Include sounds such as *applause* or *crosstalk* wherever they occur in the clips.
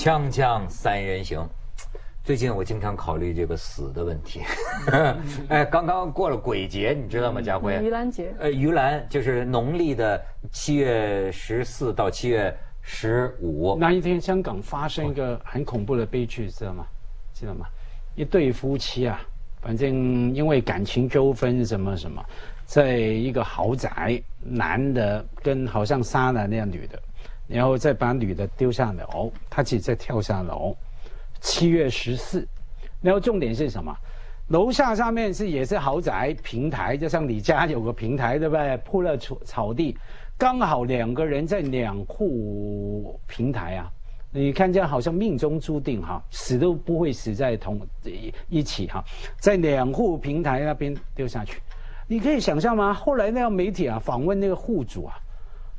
锵锵三人行，最近我经常考虑这个死的问题。*laughs* 哎，刚刚过了鬼节，你知道吗，家辉？盂兰节。呃，盂兰就是农历的七月十四到七月十五。那一天，香港发生一个很恐怖的悲剧，知道吗？知道吗？一对夫妻啊，反正因为感情纠纷什么什么，在一个豪宅，男的跟好像杀了那样女的。然后再把女的丢下楼，他自己再跳下楼。七月十四，然后重点是什么？楼下上面是也是豪宅平台，就像你家有个平台，对不对？铺了草草地，刚好两个人在两户平台啊。你看这样好像命中注定哈，死都不会死在同一起哈，在两户平台那边丢下去。你可以想象吗？后来那个媒体啊访问那个户主啊。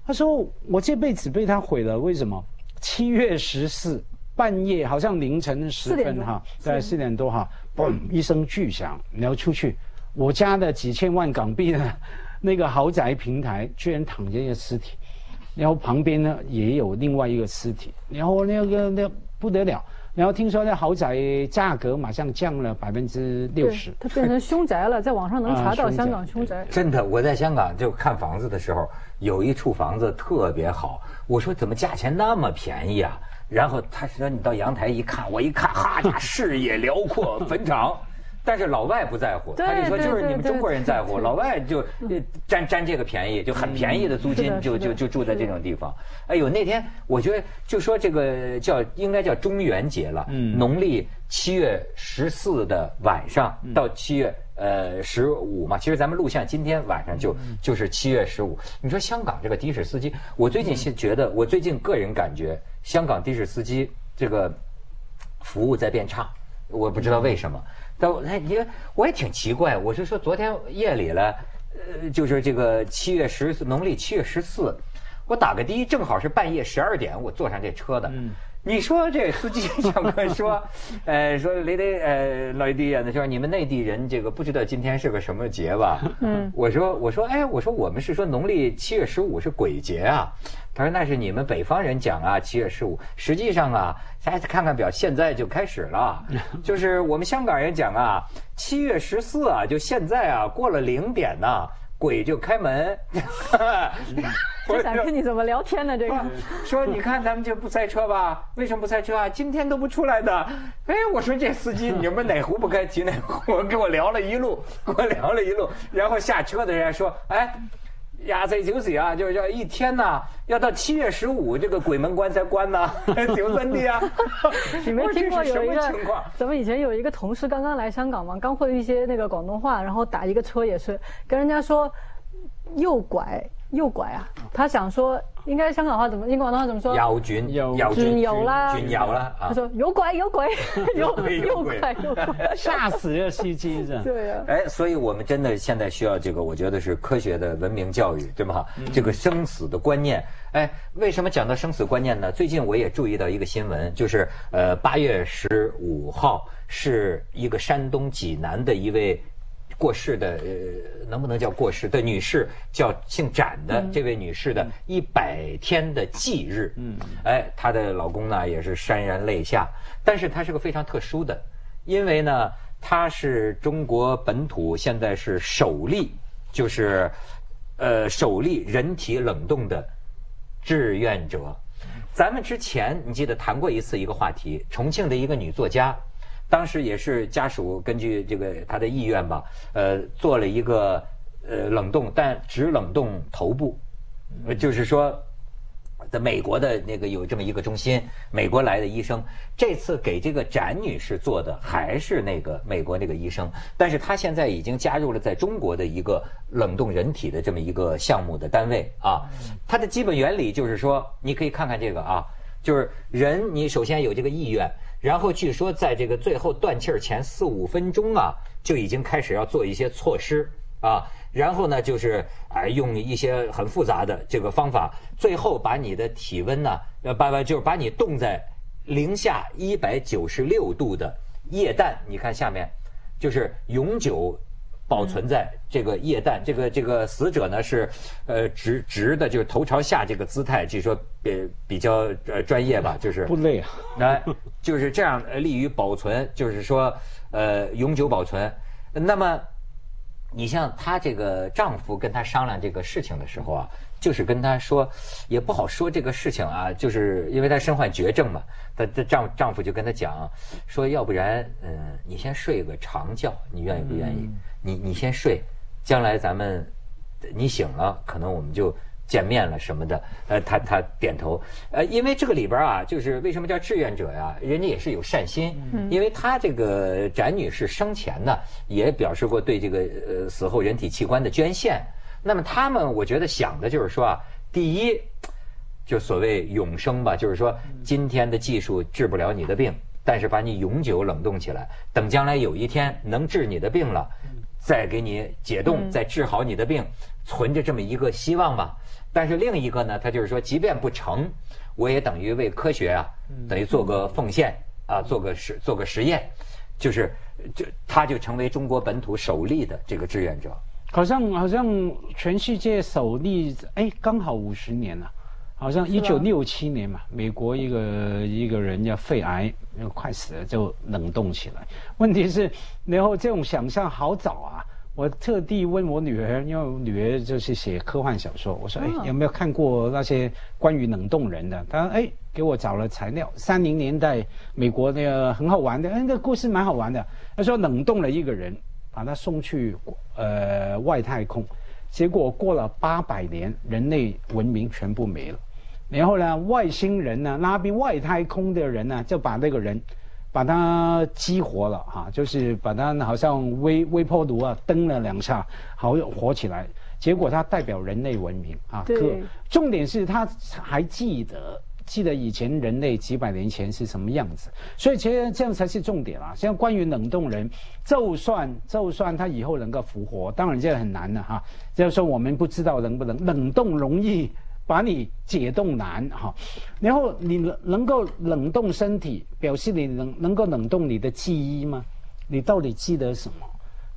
他说：“我这辈子被他毁了，为什么？七月十四半夜，好像凌晨时分哈，在四点多哈，嘣一声巨响，然后出去，我家的几千万港币呢 *laughs* 那个豪宅平台居然躺着一个尸体，然后旁边呢也有另外一个尸体，然后那个那不得了。”然后听说那豪宅价格马上降了百分之六十，它变成凶宅了，在网上能查到香港凶宅。真的，我在香港就看房子的时候，有一处房子特别好，我说怎么价钱那么便宜啊？然后他说你到阳台一看，我一看，哈家视野辽阔，*laughs* 坟场。但是老外不在乎，他就说就是你们中国人在乎，老外就占占这个便宜，就很便宜的租金，就就就住在这种地方。哎呦，那天我觉得就说这个叫应该叫中元节了，农历七月十四的晚上到七月呃十五嘛，其实咱们录像今天晚上就就是七月十五。你说香港这个的士司机，我最近是觉得，我最近个人感觉香港的士司机这个服务在变差，我不知道为什么。但我你我也挺奇怪，我是说昨天夜里了，呃，就是这个七月十四农历七月十四，我打个的，正好是半夜十二点，我坐上这车的。你说这司机长官说，*laughs* 呃，说雷雷呃，老弟啊，那说你们内地人这个不知道今天是个什么节吧？嗯，我说我说哎，我说我们是说农历七月十五是鬼节啊。他说那是你们北方人讲啊，七月十五，实际上啊，大家看看表，现在就开始了，*laughs* 就是我们香港人讲啊，七月十四啊，就现在啊，过了零点呐。鬼就开门，*laughs* 我想跟你怎么聊天呢？这个说你看咱们就不塞车吧？为什么不塞车啊？今天都不出来的。哎，我说这司机你们哪壶不开提哪壶，跟我聊了一路，跟 *laughs* 我聊了一路，然后下车的人说，哎。呀，这就是啊，就是要一天呐，要到七月十五这个鬼门关才关呢，就真的呀。*laughs* 你没听过有一个？咱们以前有一个同事刚刚来香港嘛，刚会一些那个广东话，然后打一个车也是跟人家说右拐。右拐啊！他想说，应该香港话怎么？英广东话怎么说？右转，右转右啦，转右啦。他说有鬼有鬼，有右拐右 *laughs* 拐，吓死这司机是对啊。哎，所以我们真的现在需要这个，我觉得是科学的文明教育，对吗？这个生死的观念。哎，为什么讲到生死观念呢？最近我也注意到一个新闻，就是呃，八月十五号是一个山东济南的一位。过世的呃，能不能叫过世的女士？叫姓展的这位女士的一百天的忌日。嗯，哎，她的老公呢也是潸然泪下。但是她是个非常特殊的，因为呢，她是中国本土现在是首例，就是呃首例人体冷冻的志愿者。咱们之前你记得谈过一次一个话题，重庆的一个女作家。当时也是家属根据这个他的意愿吧，呃，做了一个呃冷冻，但只冷冻头部，就是说，在美国的那个有这么一个中心，美国来的医生，这次给这个展女士做的还是那个美国那个医生，但是他现在已经加入了在中国的一个冷冻人体的这么一个项目的单位啊，它的基本原理就是说，你可以看看这个啊，就是人你首先有这个意愿。然后据说在这个最后断气儿前四五分钟啊，就已经开始要做一些措施啊。然后呢，就是哎，用一些很复杂的这个方法，最后把你的体温呢，呃，把把就是把你冻在零下一百九十六度的液氮，你看下面，就是永久保存在这个液氮，这个这个死者呢是，呃直直的，就是头朝下这个姿态，据说比比较呃专业吧，就是不累啊，*laughs* 那就是这样利于保存，就是说呃永久保存。那么你像她这个丈夫跟她商量这个事情的时候啊，就是跟她说也不好说这个事情啊，就是因为她身患绝症嘛，她她丈丈夫就跟她讲说，要不然嗯你先睡个长觉，你愿意不愿意？你你先睡，将来咱们你醒了，可能我们就见面了什么的。呃，他他点头。呃，因为这个里边啊，就是为什么叫志愿者呀？人家也是有善心。嗯。因为他这个翟女士生前呢，也表示过对这个呃死后人体器官的捐献。那么他们，我觉得想的就是说啊，第一，就所谓永生吧，就是说今天的技术治不了你的病，但是把你永久冷冻起来，等将来有一天能治你的病了。再给你解冻，再治好你的病，存着这么一个希望吧。但是另一个呢，他就是说，即便不成，我也等于为科学啊，等于做个奉献啊，做个实做个实验，就是就他就成为中国本土首例的这个志愿者。好像好像全世界首例，哎，刚好五十年了。好像一九六七年嘛，美国一个一个人叫肺癌，快死了就冷冻起来。问题是，然后这种想象好早啊！我特地问我女儿，因为我女儿就是写科幻小说，我说：“哎，有没有看过那些关于冷冻人的？”她说：“哎，给我找了材料，三零年代美国那个很好玩的，哎，那故事蛮好玩的。他说冷冻了一个人，把他送去呃外太空，结果过了八百年，人类文明全部没了。”然后呢，外星人呢，拉比外太空的人呢，就把那个人，把他激活了哈，就是把他好像微微波炉啊蹬了两下，好活起来。结果他代表人类文明啊，可重点是他还记得记得以前人类几百年前是什么样子，所以其实这样才是重点啊。像关于冷冻人，就算就算他以后能够复活，当然这很难的哈。就是说我们不知道能不能冷冻容易。把你解冻难哈，然后你能能够冷冻身体，表示你能能够冷冻你的记忆吗？你到底记得什么？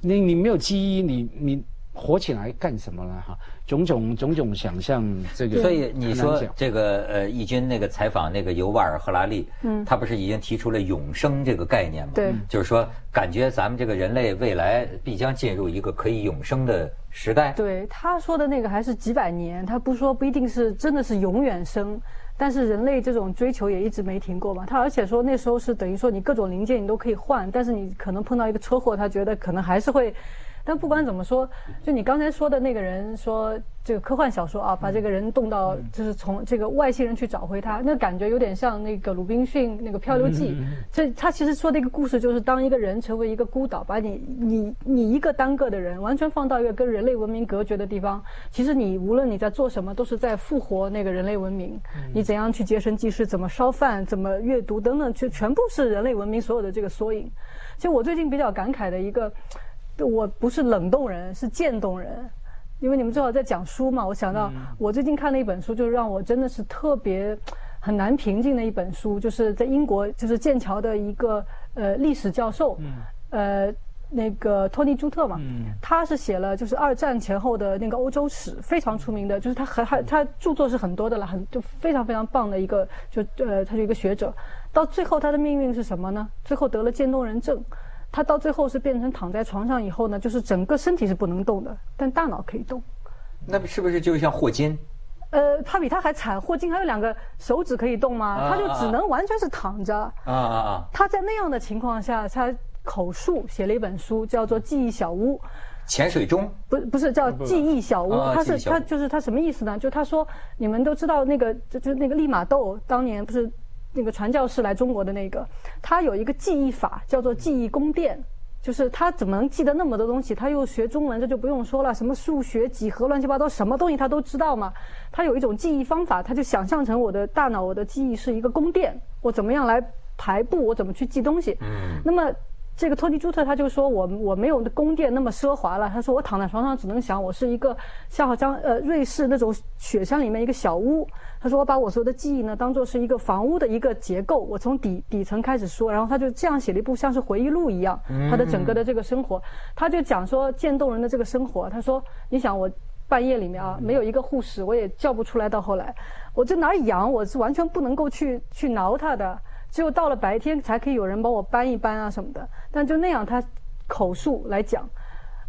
你你没有记忆，你你活起来干什么了？哈，种种种种想象，这个所以你说这个呃，义军那个采访那个尤瓦尔·赫拉利，嗯，他不是已经提出了永生这个概念吗？对，就是说感觉咱们这个人类未来必将进入一个可以永生的。时代对他说的那个还是几百年，他不说不一定是真的是永远生，但是人类这种追求也一直没停过嘛。他而且说那时候是等于说你各种零件你都可以换，但是你可能碰到一个车祸，他觉得可能还是会。但不管怎么说，就你刚才说的那个人说这个科幻小说啊，把这个人冻到就是从这个外星人去找回他，那感觉有点像那个鲁滨逊那个《漂流记》。这他其实说的一个故事，就是当一个人成为一个孤岛，把你你你一个单个的人完全放到一个跟人类文明隔绝的地方，其实你无论你在做什么，都是在复活那个人类文明。你怎样去洁身济世，怎么烧饭，怎么阅读等等，全全部是人类文明所有的这个缩影。其实我最近比较感慨的一个。我不是冷冻人，是渐冻人，因为你们正好在讲书嘛。我想到我最近看了一本书，就是让我真的是特别很难平静的一本书，就是在英国，就是剑桥的一个呃历史教授，呃那个托尼朱特嘛，他是写了就是二战前后的那个欧洲史，非常出名的，就是他很很他著作是很多的了，很就非常非常棒的一个，就呃他是一个学者，到最后他的命运是什么呢？最后得了渐冻人症。他到最后是变成躺在床上以后呢，就是整个身体是不能动的，但大脑可以动。那不是不是就像霍金？呃，他比他还惨。霍金还有两个手指可以动吗？他就只能完全是躺着。啊啊啊！他在那样的情况下，他口述写了一本书，叫做《记忆小屋》。潜水中？不不是叫《记忆小屋》，他是他就是他什么意思呢？就他说，你们都知道那个就就那个利玛窦当年不是。那个传教士来中国的那个，他有一个记忆法，叫做记忆宫殿，就是他怎么能记得那么多东西？他又学中文，这就不用说了，什么数学、几何、乱七八糟，什么东西他都知道嘛。他有一种记忆方法，他就想象成我的大脑，我的记忆是一个宫殿，我怎么样来排布，我怎么去记东西。嗯。那么这个托尼·朱特他就说我我没有宫殿那么奢华了。他说我躺在床上只能想我是一个像好像呃瑞士那种雪山里面一个小屋。他说我把我所有的记忆呢当做是一个房屋的一个结构，我从底底层开始说，然后他就这样写了一部像是回忆录一样，他的整个的这个生活，他就讲说渐冻人的这个生活。他说你想我半夜里面啊没有一个护士我也叫不出来，到后来我这哪痒我是完全不能够去去挠他的。只有到了白天才可以有人帮我搬一搬啊什么的，但就那样他口述来讲，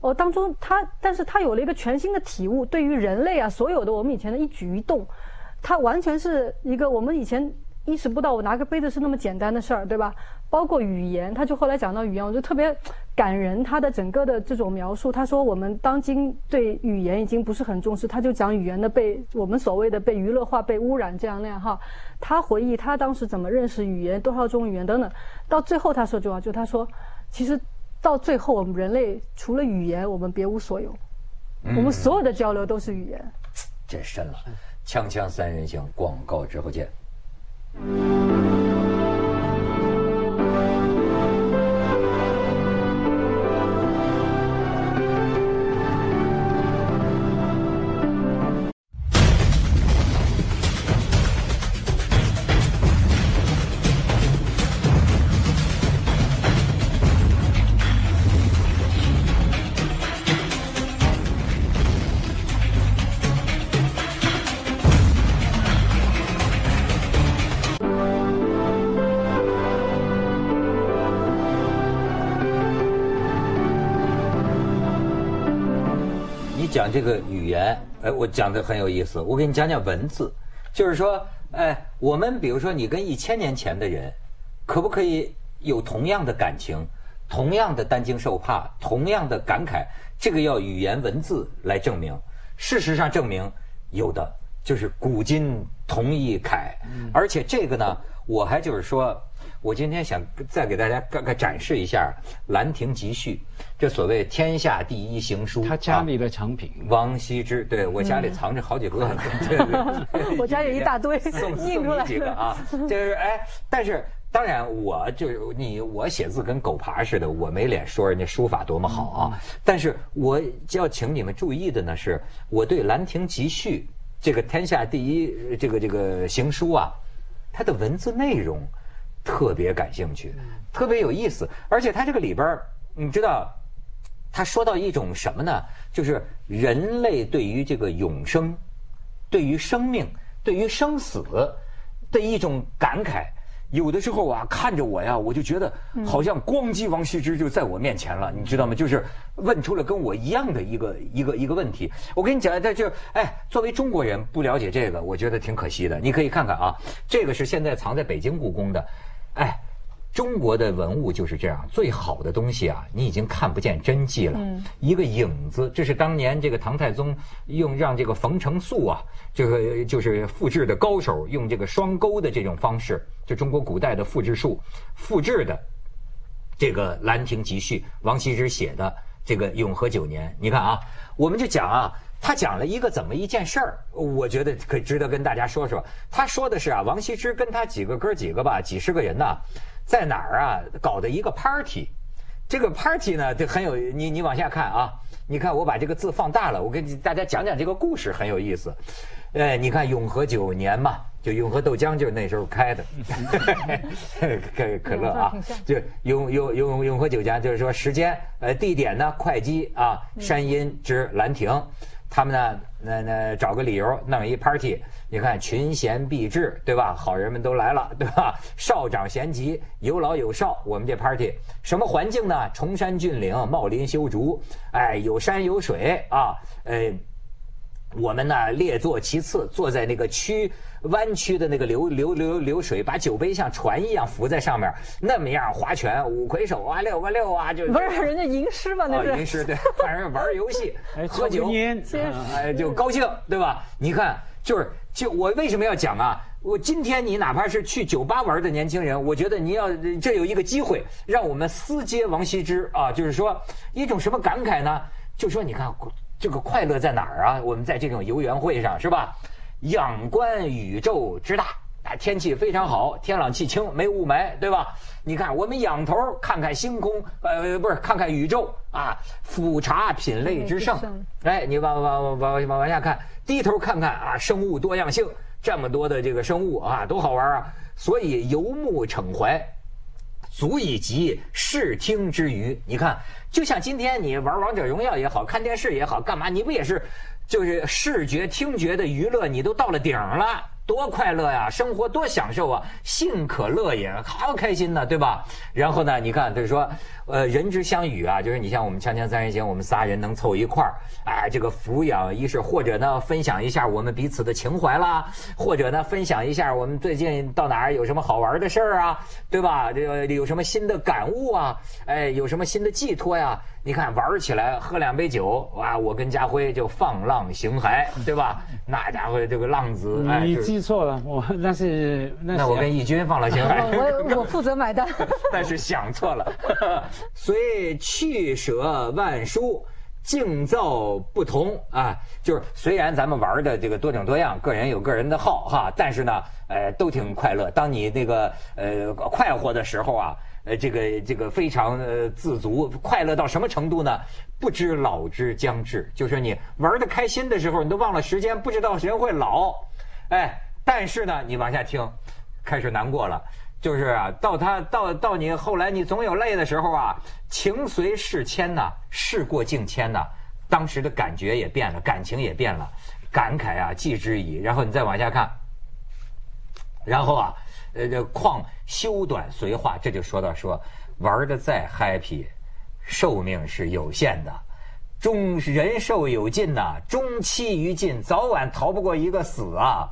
哦当中他，但是他有了一个全新的体悟，对于人类啊所有的我们以前的一举一动，他完全是一个我们以前。意识不到我拿个杯子是那么简单的事儿，对吧？包括语言，他就后来讲到语言，我就特别感人。他的整个的这种描述，他说我们当今对语言已经不是很重视，他就讲语言的被我们所谓的被娱乐化、被污染这样那样哈。他回忆他当时怎么认识语言，多少种语言等等。到最后他说句话，就他说，其实到最后我们人类除了语言，我们别无所有。我们所有的交流都是语言。真深了，锵锵三人行，广告之后见。讲这个语言，哎，我讲的很有意思。我给你讲讲文字，就是说，哎，我们比如说，你跟一千年前的人，可不可以有同样的感情，同样的担惊受怕，同样的感慨？这个要语言文字来证明。事实上证明有的，就是古今同一慨。而且这个呢，我还就是说。我今天想再给大家个个展示一下《兰亭集序》，这所谓天下第一行书。他家里的藏品。王羲之，对我家里藏着好几个。*laughs* *laughs* 我家有一大堆，*laughs* 送送你几个啊！就是哎，但是当然，我就你，我写字跟狗爬似的，我没脸说人家书法多么好啊。但是我要请你们注意的呢，是我对《兰亭集序》这个天下第一这个这个行书啊，它的文字内容。特别感兴趣，特别有意思，而且他这个里边你知道，他说到一种什么呢？就是人类对于这个永生、对于生命、对于生死的一种感慨。有的时候啊，看着我呀，我就觉得好像光机王羲之就在我面前了，你知道吗？就是问出了跟我一样的一个一个一个问题。我跟你讲，这就哎，作为中国人不了解这个，我觉得挺可惜的。你可以看看啊，这个是现在藏在北京故宫的。哎，中国的文物就是这样，最好的东西啊，你已经看不见真迹了，一个影子。这是当年这个唐太宗用让这个冯承素啊，这个就是复制的高手，用这个双钩的这种方式，就中国古代的复制术复制的这个《兰亭集序》，王羲之写的这个永和九年。你看啊，我们就讲啊。他讲了一个怎么一件事儿，我觉得可值得跟大家说说。他说的是啊，王羲之跟他几个哥几个吧，几十个人呢，在哪儿啊搞的一个 party。这个 party 呢，就很有你你往下看啊，你看我把这个字放大了，我跟大家讲讲这个故事很有意思。哎，你看永和九年嘛，就永和豆浆就是那时候开的，*laughs* 可可乐啊，就永永永永和酒家，就是说时间呃地点呢会稽啊山阴之兰亭。他们呢，那那找个理由弄一 party，你看群贤毕至，对吧？好人们都来了，对吧？少长咸集，有老有少。我们这 party 什么环境呢？崇山峻岭，茂林修竹，哎，有山有水啊，呃。我们呢列坐其次，坐在那个曲弯曲的那个流流流流水，把酒杯像船一样浮在上面，那么样划拳，五魁首啊，六个六啊，就不是人家吟诗嘛，那是吟诗对，反正玩游戏，*laughs* 喝酒，*laughs* 哎，就高兴，对吧？你看，就是就我为什么要讲啊？我今天你哪怕是去酒吧玩的年轻人，我觉得你要这有一个机会，让我们思接王羲之啊，就是说一种什么感慨呢？就说你看。这个快乐在哪儿啊？我们在这种游园会上是吧？仰观宇宙之大，啊，天气非常好，天朗气清，没雾霾，对吧？你看，我们仰头看看星空，呃，不是看看宇宙啊，俯察品类之盛。哎，你往往往往往往下看，低头看看啊，生物多样性，这么多的这个生物啊，多好玩啊！所以游目骋怀，足以及视听之娱。你看，就像今天你玩王者荣耀也好看电视也好，干嘛？你不也是，就是视觉听觉的娱乐，你都到了顶了。多快乐呀，生活多享受啊，幸可乐也，好开心呢，对吧？然后呢，你看，就是说，呃，人之相与啊，就是你像我们锵锵三人行，我们仨人能凑一块儿，哎，这个抚养一是或者呢，分享一下我们彼此的情怀啦，或者呢，分享一下我们最近到哪儿有什么好玩的事儿啊，对吧？这个有什么新的感悟啊？哎，有什么新的寄托呀？你看玩起来，喝两杯酒，哇，我跟家辉就放浪形骸，对吧？*laughs* 那家伙这个浪子，哎。记错了，我那是那我跟义军放浪形骸，我我负责买单，*laughs* 但是想错了。*laughs* 虽去舍万殊，境造不同啊。就是虽然咱们玩的这个多种多样，个人有个人的好哈，但是呢，呃，都挺快乐。当你那个呃快活的时候啊，呃，这个这个非常呃自足，快乐到什么程度呢？不知老之将至，就是你玩的开心的时候，你都忘了时间，不知道谁会老，哎。但是呢，你往下听，开始难过了，就是啊，到他到到你后来，你总有累的时候啊，情随事迁呐，事过境迁呐，当时的感觉也变了，感情也变了，感慨啊，记之矣。然后你再往下看，然后啊，呃，这况修短随化，这就说到说，玩的再 happy，寿命是有限的，终人寿有尽呐，终期于尽，早晚逃不过一个死啊。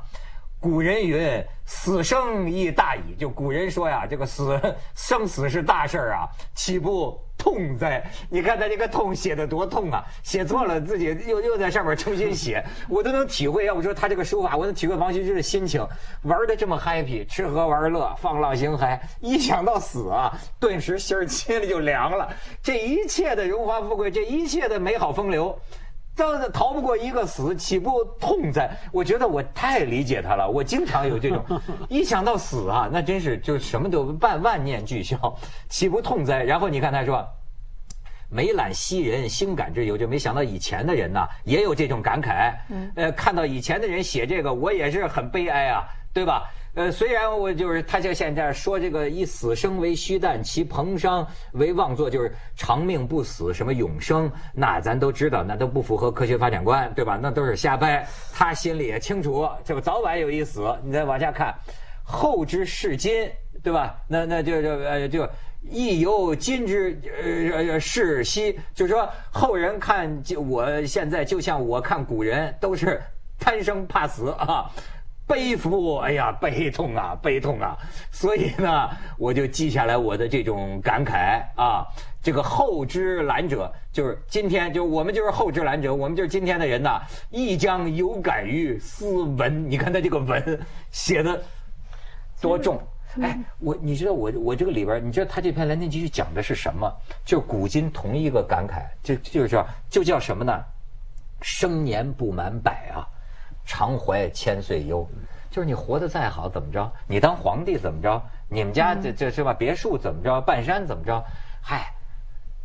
古人云：“死生亦大矣。”就古人说呀，这个死生死是大事儿啊，岂不痛哉？你看他这个痛写的多痛啊！写错了，自己又又在上面重新写，我都能体会。要不说他这个书法，我能体会王羲之的心情，玩的这么 happy，吃喝玩乐，放浪形骸。一想到死啊，顿时心儿心里就凉了。这一切的荣华富贵，这一切的美好风流。这逃不过一个死，岂不痛哉？我觉得我太理解他了。我经常有这种，*laughs* 一想到死啊，那真是就什么都万万念俱消，岂不痛哉？然后你看他说，每览昔人兴感之由，就没想到以前的人呐，也有这种感慨。呃，看到以前的人写这个，我也是很悲哀啊，对吧？呃，虽然我就是他就现在说这个以死生为虚诞，其彭殇为妄作，就是长命不死，什么永生，那咱都知道，那都不符合科学发展观，对吧？那都是瞎掰。他心里也清楚，这个早晚有一死。你再往下看，后之视今，对吧？那那就就就亦犹今之呃视昔，就是说后人看就我现在就像我看古人，都是贪生怕死啊。悲夫，哎呀，悲痛啊，悲痛啊！所以呢，我就记下来我的这种感慨啊。这个后之览者，就是今天，就我们就是后之览者，我们就是今天的人呐，亦将有感于斯文。你看他这个文写的多重，哎，我你知道我我这个里边，你知道他这篇《兰亭集序》讲的是什么？就古今同一个感慨，就就是说，就叫什么呢？生年不满百啊。常怀千岁忧，就是你活得再好怎么着？你当皇帝怎么着？你们家这这是吧？别墅怎么着？半山怎么着？嗨，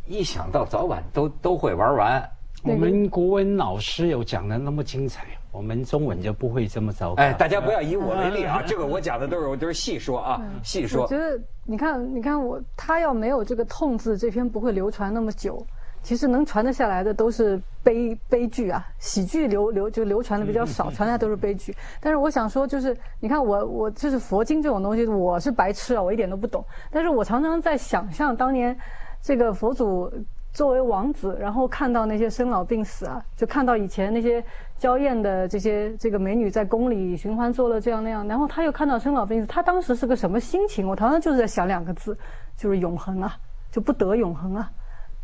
一想到早晚都都会玩完。我们国文老师有讲的那么精彩，我们中文就不会这么糟糕。哎，大家不要以我为例啊！这个我讲的都是我都是细说啊，细说。我觉得你看，你看我他要没有这个痛字，这篇不会流传那么久。其实能传得下来的都是悲悲剧啊，喜剧流流就流传的比较少，传下来都是悲剧。但是我想说，就是你看我我就是佛经这种东西，我是白痴啊，我一点都不懂。但是我常常在想象当年这个佛祖作为王子，然后看到那些生老病死啊，就看到以前那些娇艳的这些这个美女在宫里寻欢作乐这样那样，然后他又看到生老病死，他当时是个什么心情？我常常就是在想两个字，就是永恒啊，就不得永恒啊。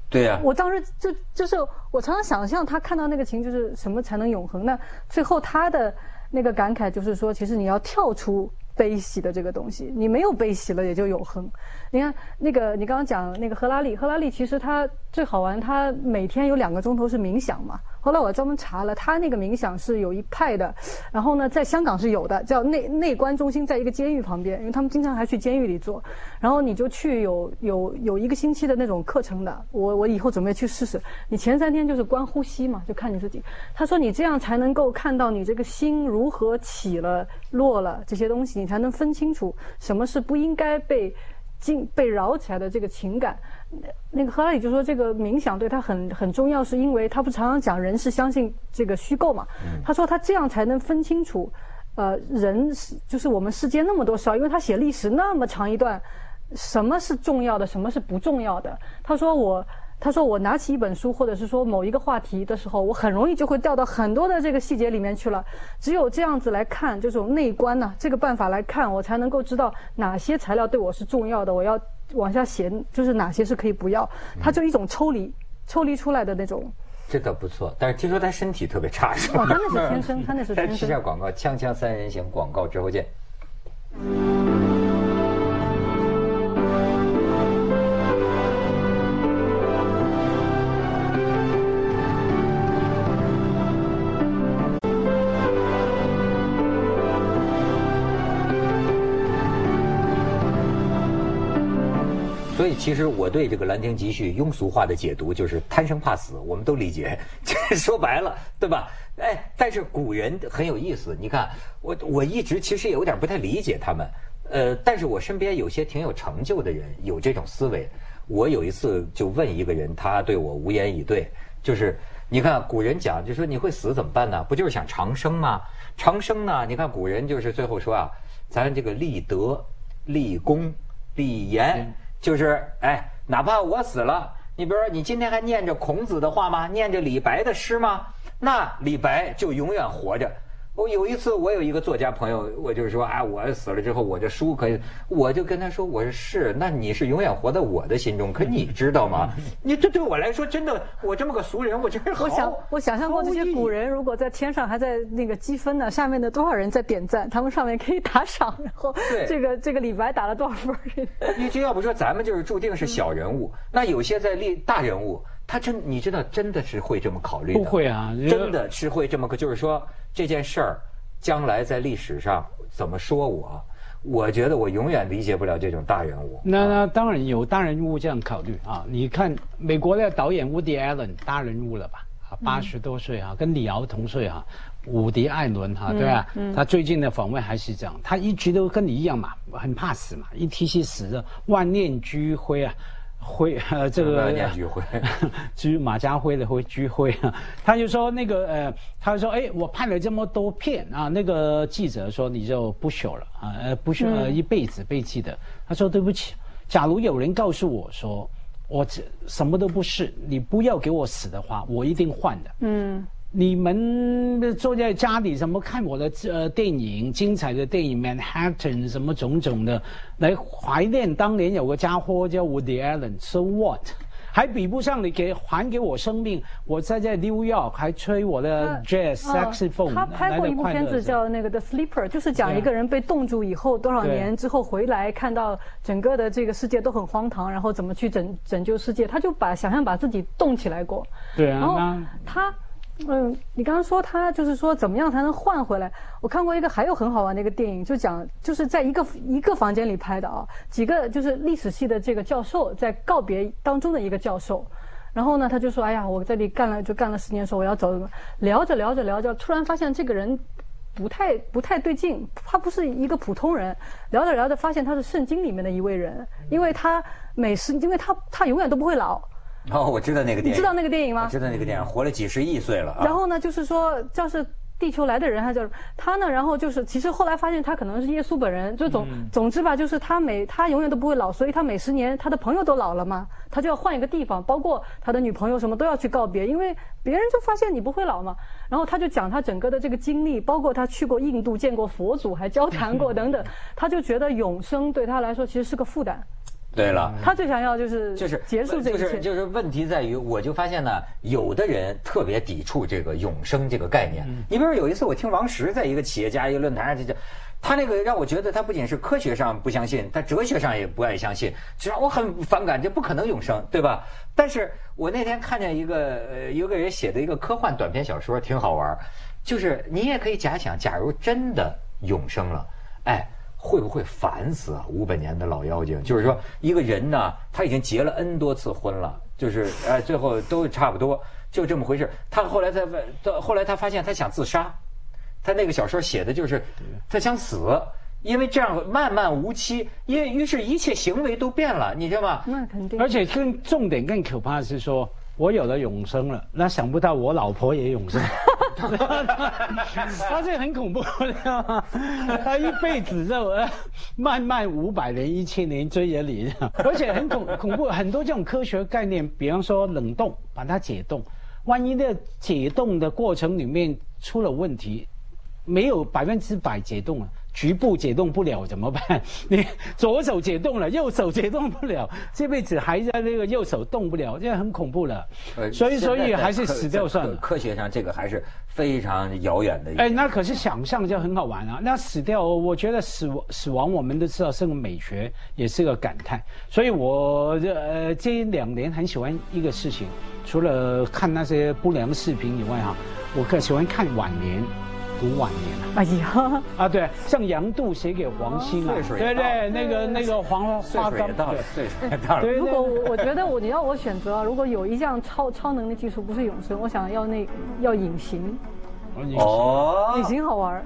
对呀，我当时就就是我常常想象他看到那个情，就是什么才能永恒？那最后他的那个感慨就是说，其实你要跳出悲喜的这个东西，你没有悲喜了也就永恒。你看那个你刚刚讲那个赫拉利，赫拉利其实他最好玩，他每天有两个钟头是冥想嘛。后来我专门查了，他那个冥想是有一派的，然后呢，在香港是有的，叫内内观中心，在一个监狱旁边，因为他们经常还去监狱里做。然后你就去有有有一个星期的那种课程的，我我以后准备去试试。你前三天就是观呼吸嘛，就看你自己。他说你这样才能够看到你这个心如何起了落了这些东西，你才能分清楚什么是不应该被。经被扰起来的这个情感，那个赫拉里就说这个冥想对他很很重要，是因为他不常常讲人是相信这个虚构嘛？他说他这样才能分清楚，呃，人是就是我们世间那么多事儿，因为他写历史那么长一段，什么是重要的，什么是不重要的？他说我。他说：“我拿起一本书，或者是说某一个话题的时候，我很容易就会掉到很多的这个细节里面去了。只有这样子来看，这种内观呢，这个办法来看，我才能够知道哪些材料对我是重要的，我要往下写，就是哪些是可以不要。他就一种抽离，抽离出来的那种。这倒不错，但是听说他身体特别差，是吧？他那是天生，他那是天生。*laughs* 吃下广告，锵锵三人行广告之后见。”所以，其实我对这个《兰亭集序》庸俗化的解读就是贪生怕死，我们都理解。*laughs* 说白了，对吧？哎，但是古人很有意思。你看，我我一直其实也有点不太理解他们。呃，但是我身边有些挺有成就的人有这种思维。我有一次就问一个人，他对我无言以对。就是你看，古人讲就说你会死怎么办呢？不就是想长生吗？长生呢？你看古人就是最后说啊，咱这个立德、立功、立言。就是哎，哪怕我死了，你比如说，你今天还念着孔子的话吗？念着李白的诗吗？那李白就永远活着。我有一次，我有一个作家朋友，我就是说啊，我死了之后，我这书可以，我就跟他说，我说是，那你是永远活在我的心中。可你知道吗？你这对我来说，真的，我这么个俗人，我真是我想，我想象过这些古人，如果在天上还在那个积分呢，下面的多少人在点赞，他们上面可以打赏，然后这个这个李白打了多少分？*laughs* 你这要不说咱们就是注定是小人物，那有些在立大人物，他真你知道真的是会这么考虑的？不会啊，真的是会这么个，就是说。这件事儿，将来在历史上怎么说我？我觉得我永远理解不了这种大人物。那那当然有大人物这样考虑啊！你看美国的导演伍迪·艾伦，大人物了吧？啊，八十多岁啊，跟李敖同岁啊。伍迪·艾伦哈，对吧？他最近的访问还是这样，他一直都跟你一样嘛，很怕死嘛，一提起死的万念俱灰啊。灰 *laughs* 呃，这个聚会，*laughs* 居马家辉的会聚会啊，他就说那个呃，他就说哎，我拍了这么多片啊，那个记者说你就不朽了啊，呃不朽呃一辈子被记得。他说对不起，假如有人告诉我说我这什么都不是，你不要给我死的话，我一定换的。嗯。你们坐在家里怎么看我的呃电影？精彩的电影《Manhattan》什么种种的，来怀念当年有个家伙叫 Woody Allen，So what？还比不上你给还给我生命，我在在 New York 还吹我的 Jazz Saxophone。他拍过一部片子叫那个《The Sleeper》，就是讲一个人被冻住以后多少年之后回来，看到整个的这个世界都很荒唐，然后怎么去拯拯救世界。他就把想象把自己冻起来过。对啊。然后他。嗯，你刚刚说他就是说怎么样才能换回来？我看过一个还有很好玩的一个电影，就讲就是在一个一个房间里拍的啊，几个就是历史系的这个教授在告别当中的一个教授，然后呢他就说：“哎呀，我在这里干了就干了十年，说我要走。”聊着聊着聊着，突然发现这个人不太不太对劲，他不是一个普通人。聊着聊着发现他是圣经里面的一位人，因为他每时因为他他永远都不会老。哦，我知道那个电影。你知道那个电影吗？知道那个电影，活了几十亿岁了。然后呢，就是说，要是地球来的人，他叫他呢，然后就是，其实后来发现他可能是耶稣本人。就总总之吧，就是他每他永远都不会老，所以他每十年他的朋友都老了嘛，他就要换一个地方，包括他的女朋友什么都要去告别，因为别人就发现你不会老嘛。然后他就讲他整个的这个经历，包括他去过印度见过佛祖，还交谈过等等，他就觉得永生对他来说其实是个负担。对了，他最想要就是就是结束这个，就是就是问题在于，我就发现呢，有的人特别抵触这个永生这个概念。你比如说有一次我听王石在一个企业家一个论坛上，就就他那个让我觉得他不仅是科学上不相信，他哲学上也不爱相信，就让我很反感，这不可能永生，对吧？*laughs* 但是我那天看见一个呃有个人写的一个科幻短篇小说，挺好玩，就是你也可以假想，假如真的永生了，哎。会不会烦死啊？五百年的老妖精，就是说一个人呢，他已经结了 N 多次婚了，就是哎，最后都差不多，就这么回事。他后来他到后来他发现他想自杀，他那个小说写的就是他想死，因为这样漫漫无期，因为于是一切行为都变了，你知道吗？那肯定。而且更重点更可怕的是说。我有了永生了，那想不到我老婆也永生，*laughs* *laughs* 他这很恐怖，知道吗？他一辈子就漫漫五百年、一千年追着你，*laughs* 而且很恐恐怖。很多这种科学概念，比方说冷冻，把它解冻，万一那解冻的过程里面出了问题，没有百分之百解冻了。局部解冻不了怎么办？你左手解冻了，右手解冻不了，这辈子还在那个右手动不了，这很恐怖了。所以，所以还是死掉算了。科学上这个还是非常遥远的。哎，那可是想象就很好玩啊。那死掉，我觉得死亡死亡，我们都知道是个美学，也是个感叹。所以我呃这两年很喜欢一个事情，除了看那些不良视频以外哈，我更喜欢看晚年。读晚年了！哎呀，啊对，像杨度写给黄兴啊，对对，那个那个黄花岗，岁数也大了。如果我觉得我你要我选择，如果有一项超超能力技术不是永生，我想要那要隐形。哦，隐形好玩。